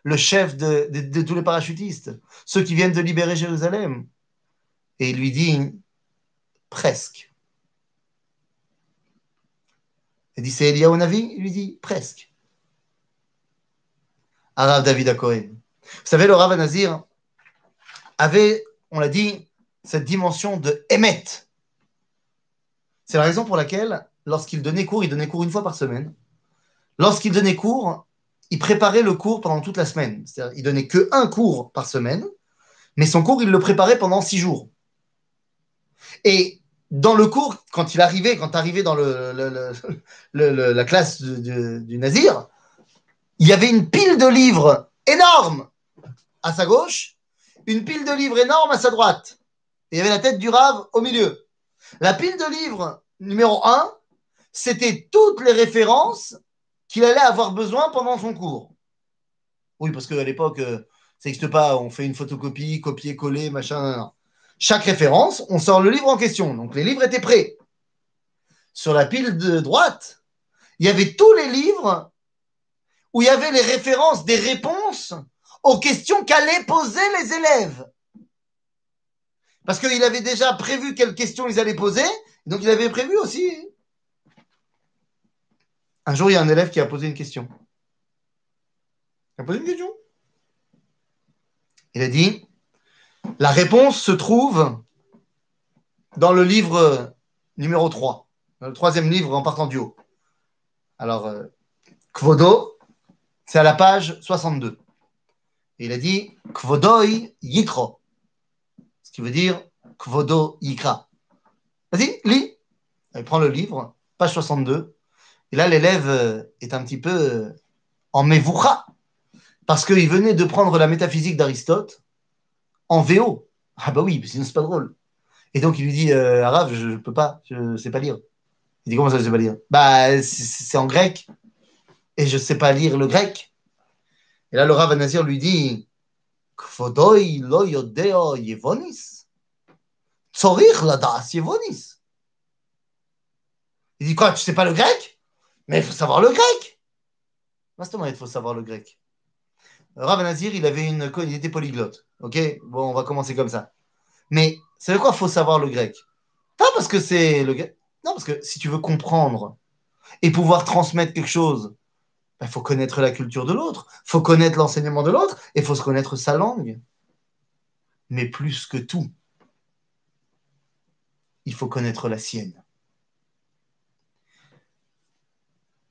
[SPEAKER 1] le chef de, tous les parachutistes, ceux qui viennent de libérer Jérusalem. Et il lui dit presque. Il dit, c'est Eliyahu Navi? Il lui dit, presque. Arav David Akohen. Vous savez, le Rav Nazir avait, on l'a dit, cette dimension de Emet. C'est la raison pour laquelle, lorsqu'il donnait cours, il donnait cours une fois par semaine. Lorsqu'il donnait cours, il préparait le cours pendant toute la semaine. Il donnait que un cours par semaine, mais son cours, il le préparait pendant six jours. Et dans le cours, quand il arrivait, quand arrivait dans la classe du Nazir, il y avait une pile de livres énorme à sa gauche, une pile de livres énorme à sa droite. Il y avait la tête du Rave au milieu. La pile de livres numéro 1, c'était toutes les références qu'il allait avoir besoin pendant son cours. Oui, parce qu'à l'époque, euh, ça n'existe pas, on fait une photocopie, copier-coller, machin chaque référence, on sort le livre en question. Donc les livres étaient prêts. Sur la pile de droite, il y avait tous les livres où il y avait les références des réponses aux questions qu'allaient poser les élèves. Parce qu'il avait déjà prévu quelles questions ils allaient poser, donc il avait prévu aussi. Un jour, il y a un élève qui a posé une question. Il a posé une question. Il a dit la réponse se trouve dans le livre numéro 3, dans le troisième livre en partant du haut. Alors, euh, Kvodo, c'est à la page 62. Et il a dit Kvodoi Yikro, ce qui veut dire Kvodo Yikra. Vas-y, lis. Il prend le livre, page 62. Et là, l'élève euh, est un petit peu euh, en mevoucha, parce qu'il venait de prendre la métaphysique d'Aristote en VO. Ah bah oui, sinon c'est pas drôle. Et donc il lui dit, euh, Arabe, je, ne peux pas, je ne sais pas lire. Il dit, comment ça, je sais pas lire? Bah, c'est en grec. Et je ne sais pas lire le grec. Et là, le Rav lui dit, Kvodoi lo yodeo yevonis. Yevonis. Il dit, quoi, tu sais pas le grec? Mais il faut savoir le grec. il faut savoir le grec. Rav il avait une, il était polyglotte. Ok, bon, on va commencer comme ça. Mais c'est de quoi faut savoir le grec? Pas parce que c'est le grec. Non, parce que si tu veux comprendre et pouvoir transmettre quelque chose, il ben, faut connaître la culture de l'autre, faut connaître l'enseignement de l'autre et faut se connaître sa langue. Mais plus que tout, il faut connaître la sienne.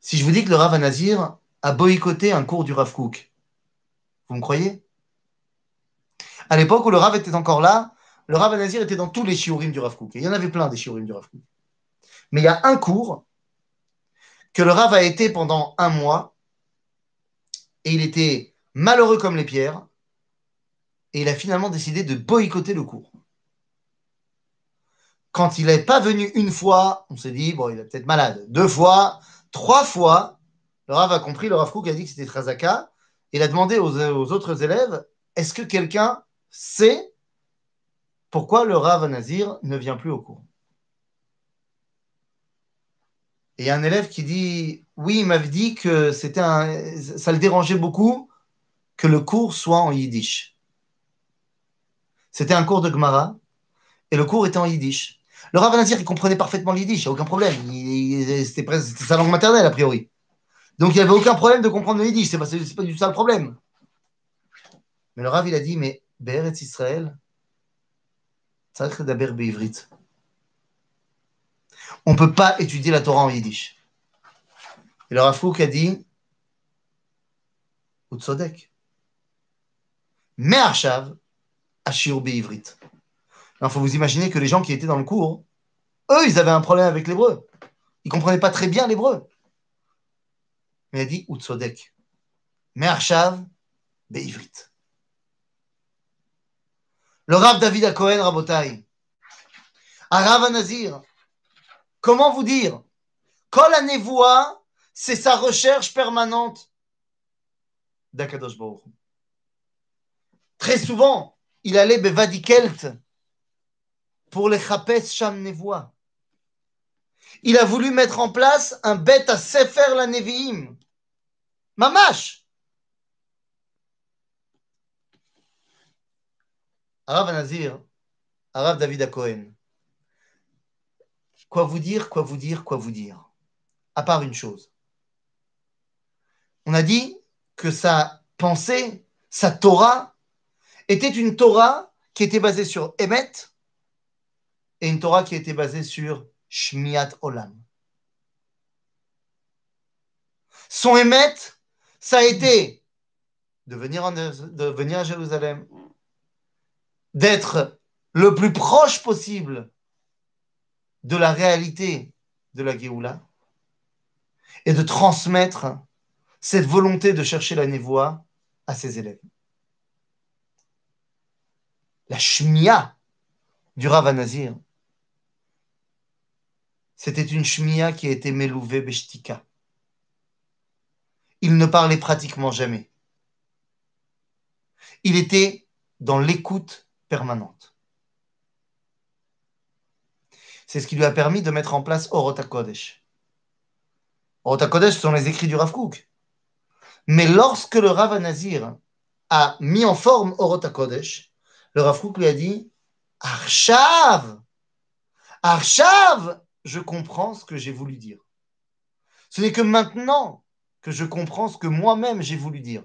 [SPEAKER 1] Si je vous dis que le Rav Nazir a boycotté un cours du Rav Kook, vous me croyez? À l'époque où le Rav était encore là, le Rav Nazir était dans tous les shiurim du Rav Kook. il y en avait plein des shiurim du Rav Kook. Mais il y a un cours que le Rav a été pendant un mois et il était malheureux comme les pierres et il a finalement décidé de boycotter le cours. Quand il n'est pas venu une fois, on s'est dit, bon, il est peut-être malade. Deux fois, trois fois, le Rav a compris, le Rav Kook a dit que c'était Trazaka. Il a demandé aux, autres élèves, est-ce que quelqu'un sait pourquoi le Rav Nazir ne vient plus au cours Et il y a un élève qui dit Oui, il m'avait dit que c'était ça le dérangeait beaucoup que le cours soit en yiddish. C'était un cours de Gemara et le cours était en yiddish. Le Rav Nazir, il comprenait parfaitement le yiddish, il n'y a aucun problème. C'était sa langue maternelle, a priori. Donc il n'y avait aucun problème de comprendre le yiddish, c'est pas, pas du tout ça le problème. Mais le Rav, il a dit Mais Be'eretz Israël, ça d'abord be'ivrit. On ne peut pas étudier la Torah en yiddish. Et le Rafouk a dit Utsodek. Mais Arshav, Ashir Be'ivrit. Il faut vous imaginer que les gens qui étaient dans le cours, eux, ils avaient un problème avec l'hébreu. Ils ne comprenaient pas très bien l'hébreu. Il a dit Utsodek. Mais Arshav, Be'ivrit. Le Rav David à Cohen, Rabotai. Arav Nazir. Comment vous dire Kol Nevoa, c'est sa recherche permanente d'Akadosh. Très souvent, il allait Bevadikelt pour les Chapes Sham Nevoa. Il a voulu mettre en place un bête à Sefer la Nevi'im. Mamash Arav Nazir, Arav David à Cohen. Quoi vous dire, quoi vous dire, quoi vous dire? À part une chose. On a dit que sa pensée, sa Torah, était une Torah qui était basée sur Emet et une Torah qui était basée sur Shmiat Olam. Son Emet, ça a été de venir, à Jérusalem, d'être le plus proche possible de la réalité de la Géoula et de transmettre cette volonté de chercher la névoie à ses élèves. La shmia du Rav Nazir, c'était une shmia qui a été mélouvée beshtika. Il ne parlait pratiquement jamais. Il était dans l'écoute permanente. C'est ce qui lui a permis de mettre en place Orota Kodesh. Orota Kodesh, sont les écrits du Rav Kook. Mais lorsque le Rav Nazir a mis en forme Orota Kodesh, le Rav Kook lui a dit Arshav Arshav Je comprends ce que j'ai voulu dire. Ce n'est que maintenant que je comprends ce que moi-même j'ai voulu dire.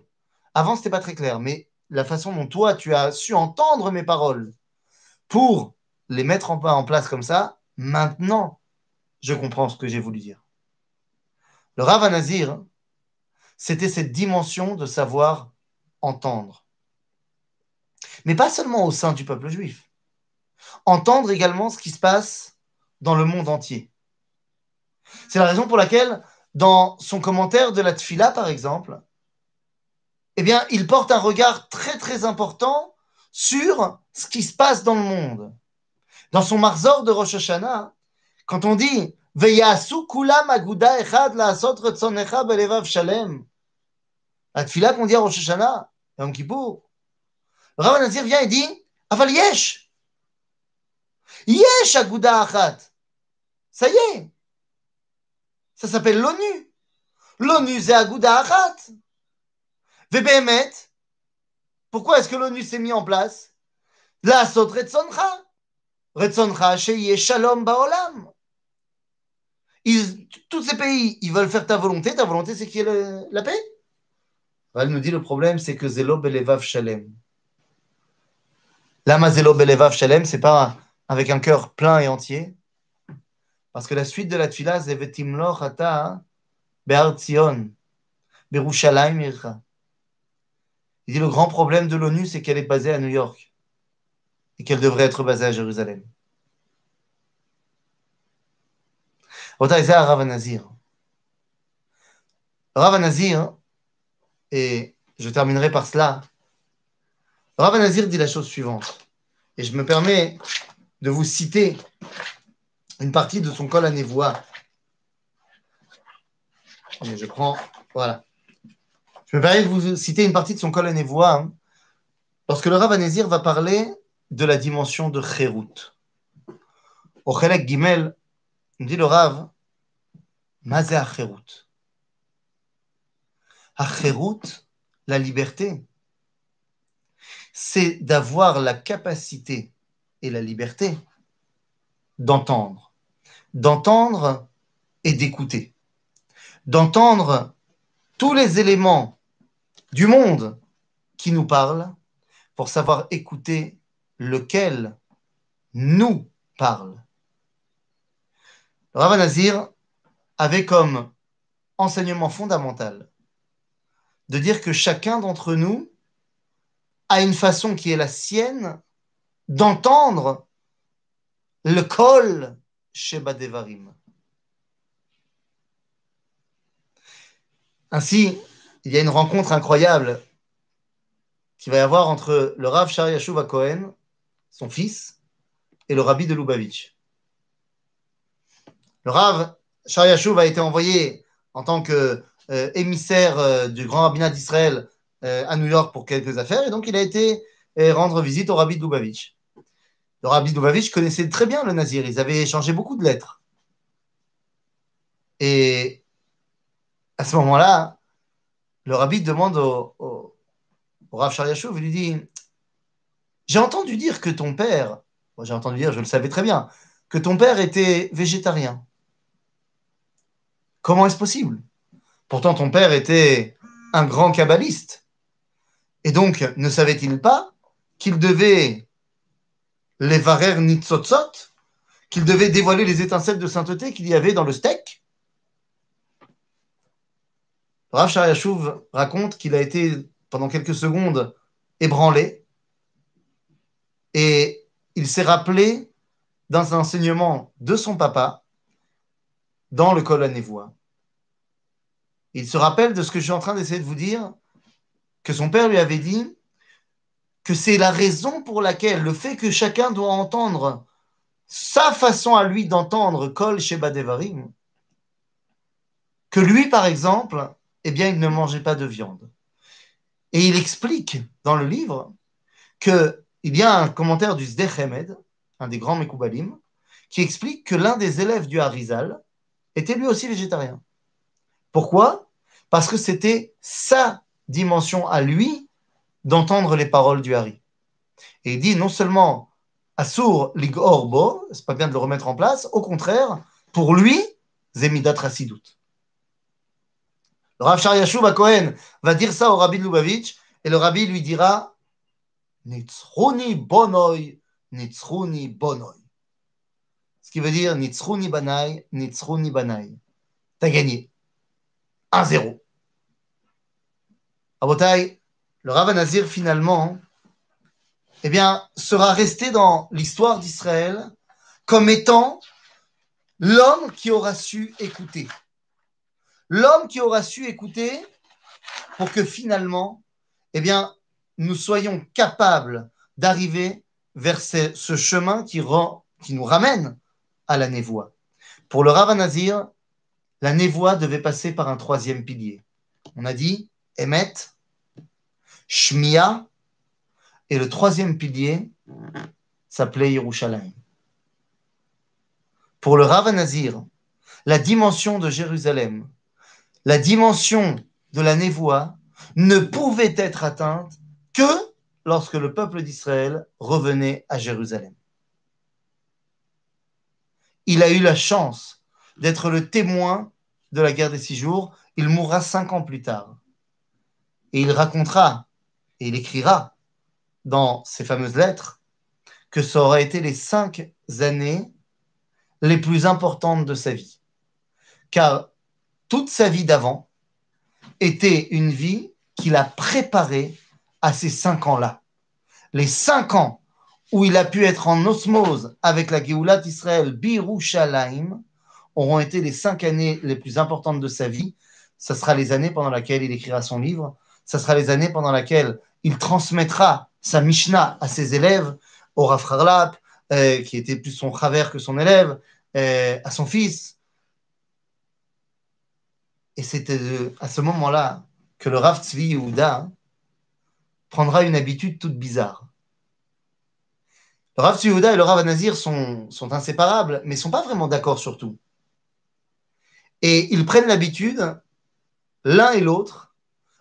[SPEAKER 1] Avant, ce n'était pas très clair, mais la façon dont toi, tu as su entendre mes paroles pour les mettre en, place comme ça, maintenant, je comprends ce que j'ai voulu dire. Le Rav Nazir, c'était cette dimension de savoir entendre. Mais pas seulement au sein du peuple juif. Entendre également ce qui se passe dans le monde entier. C'est la raison pour laquelle, dans son commentaire de la Tfila, par exemple, eh bien, il porte un regard très très important sur ce qui se passe dans le monde. Dans son marzor de Rosh Hashanah, quand on dit echad shalem, la tfila qu'on dit à Rosh Hashanah, Yom Kippour, Rav Nazir vient et dit Aval yesh? Yesh aguda achat Ça y est Ça s'appelle l'ONU. L'ONU, c'est aguda achat. VBMet, pourquoi est-ce que l'ONU s'est mis en place? La sot Retzoncha. Retzoncha, Shalom Baolam. Tous ces pays, ils veulent faire ta volonté. Ta volonté, c'est qu'il y ait la paix? Elle nous dit le problème, c'est que Zelo Belevav Shalem. Lama Zelo Belevav Shalem, c'est pas avec un cœur plein et entier. Parce que la suite de la tfila, c'est Vetimlo Chata Be'ar Tzion, Berushalayim Ircha. Il dit le grand problème de l'ONU, c'est qu'elle est basée à New York et qu'elle devrait être basée à Jérusalem. Nazir. Rav Nazir, et je terminerai par cela, Rav Nazir dit la chose suivante, et je me permets de vous citer une partie de son col à Névois. Je prends, voilà. Je me permets de vous citer une partie de son col à Névois. Hein. Lorsque le Rav Nazir va parler de la dimension de Kherout. Au Chelek Gimel, dit le Rav, Mazé Kherout. Kherout, la liberté, c'est d'avoir la capacité et la liberté d'entendre. D'entendre et d'écouter. D'entendre tous les éléments du monde qui nous parlent pour savoir écouter lequel nous parle. Le Nazir avait comme enseignement fondamental de dire que chacun d'entre nous a une façon qui est la sienne d'entendre le col Sheba Devarim. Ainsi, il y a une rencontre incroyable qui va y avoir entre le Rav Shariashuv Cohen, son fils, et le Rabbi de Lubavitch. Le Rav Shariashuv a été envoyé en tant que euh, émissaire euh, du grand rabbinat d'Israël euh, à New York pour quelques affaires, et donc il a été rendre visite au Rabbi de Lubavitch. Le Rabbi Lubavitch connaissait très bien le Nazir, ils avaient échangé beaucoup de lettres. Et à ce moment-là, le Rabbi demande au, au, au Rav il lui dit J'ai entendu dire que ton père, j'ai entendu dire, je le savais très bien, que ton père était végétarien. Comment est-ce possible? Pourtant, ton père était un grand kabbaliste. Et donc, ne savait-il pas qu'il devait les varer nitzotzot, qu'il devait dévoiler les étincelles de sainteté qu'il y avait dans le steak Rav Shariashuv raconte qu'il a été pendant quelques secondes ébranlé et il s'est rappelé d'un enseignement de son papa dans le à Névois. Il se rappelle de ce que je suis en train d'essayer de vous dire, que son père lui avait dit que c'est la raison pour laquelle le fait que chacun doit entendre sa façon à lui d'entendre Kol Sheba Devarim, que lui, par exemple, eh bien, il ne mangeait pas de viande. Et il explique dans le livre qu'il y a un commentaire du Zdech un des grands Mekoubalim, qui explique que l'un des élèves du Harizal était lui aussi végétarien. Pourquoi? Parce que c'était sa dimension à lui d'entendre les paroles du Hari. Et il dit non seulement Asur lig orbo, c'est pas bien de le remettre en place, au contraire, pour lui, Zemidat Rasidut. Le Rav Shariashuv Cohen va dire ça au Rabbi de Lubavitch, et le Rabbi lui dira Nitzruni bonoy, Nitzruni bonoy. Ce qui veut dire Nitzruni banai, Nitzruni banai. T'as gagné. 1-0. Abotai, le Rav Nazir finalement, eh bien, sera resté dans l'histoire d'Israël comme étant l'homme qui aura su écouter. L'homme qui aura su écouter pour que finalement, eh bien, nous soyons capables d'arriver vers ce, chemin qui, nous ramène à la névoie. Pour le Rav Nazir, la névoie devait passer par un troisième pilier. On a dit Emet, Shmia, et le troisième pilier s'appelait Yerushalayim. Pour le Rav Nazir, la dimension de Jérusalem, la dimension de la névoie ne pouvait être atteinte que lorsque le peuple d'Israël revenait à Jérusalem. Il a eu la chance d'être le témoin de la guerre des six jours. Il mourra cinq ans plus tard. Et il racontera et il écrira dans ses fameuses lettres que ça aurait été les cinq années les plus importantes de sa vie. Car toute sa vie d'avant était une vie qu'il a préparée à ces cinq ans-là. Les cinq ans où il a pu être en osmose avec la Géoulat d'Israël, Birushalayim, auront été les cinq années les plus importantes de sa vie. ça sera les années pendant lesquelles il écrira son livre, ça sera les années pendant lesquelles il transmettra sa Mishnah à ses élèves, au Rav Harlap, euh, qui était plus son chaver que son élève, euh, à son fils. Et c'était à ce moment-là que le Rav Tzvi Yehuda prendra une habitude toute bizarre. Le Rav Tzvi Yehuda et le Rav Nazir sont, sont inséparables, mais ne sont pas vraiment d'accord sur tout. Et ils prennent l'habitude, l'un et l'autre,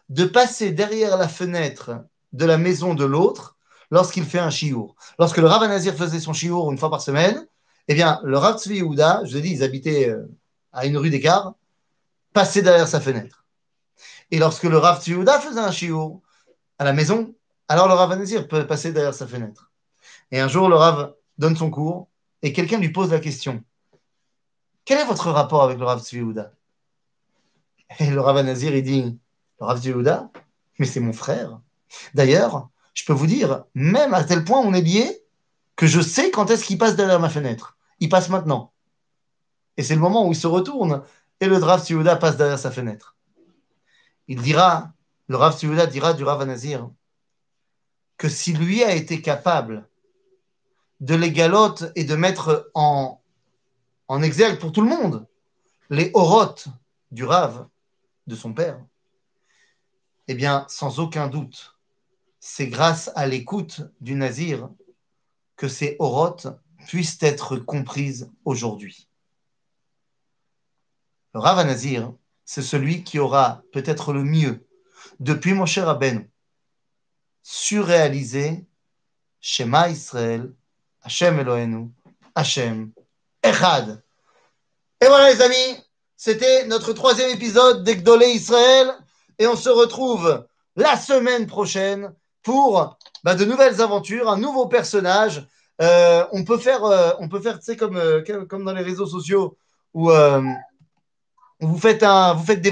[SPEAKER 1] de passer derrière la fenêtre de la maison de l'autre lorsqu'il fait un chiour. Lorsque le Rav Nazir faisait son chiour une fois par semaine, eh bien, le Rav Tzvi Yehuda, je vous ai dit, ils habitaient euh, à une rue d'écart, passait derrière sa fenêtre. Et lorsque le Rav Tzvi faisait un chiour à la maison, alors le Rav Nazir peut passer derrière sa fenêtre. Et un jour, le Rav donne son cours et quelqu'un lui pose la question Quel est votre rapport avec le Rav Tzvi Et le Rav Nazir, il dit Le Rav Tzvi Yehuda Mais c'est mon frère. D'ailleurs, je peux vous dire, même à tel point on est lié que je sais quand est-ce qu'il passe derrière ma fenêtre. Il passe maintenant. Et c'est le moment où il se retourne et le Rav Yehuda passe derrière sa fenêtre. Il dira, le Rav dira du Rav Nazir que si lui a été capable de les galotes et de mettre en, en exergue pour tout le monde les orotes du Rav, de son père, eh bien, sans aucun doute, c'est grâce à l'écoute du Nazir que ces orotes puissent être comprises aujourd'hui. Le Rav Nazir, c'est celui qui aura peut-être le mieux, depuis mon cher Aben, surréalisé Shema Israël, Hashem Elohenu, Hashem Echad. Et voilà les amis, c'était notre troisième épisode d'Egdolé Israël et on se retrouve la semaine prochaine pour bah, de nouvelles aventures, un nouveau personnage. Euh, on peut faire, euh, on peut faire, tu sais, comme, euh, comme dans les réseaux sociaux où, où vous faites un, vous faites des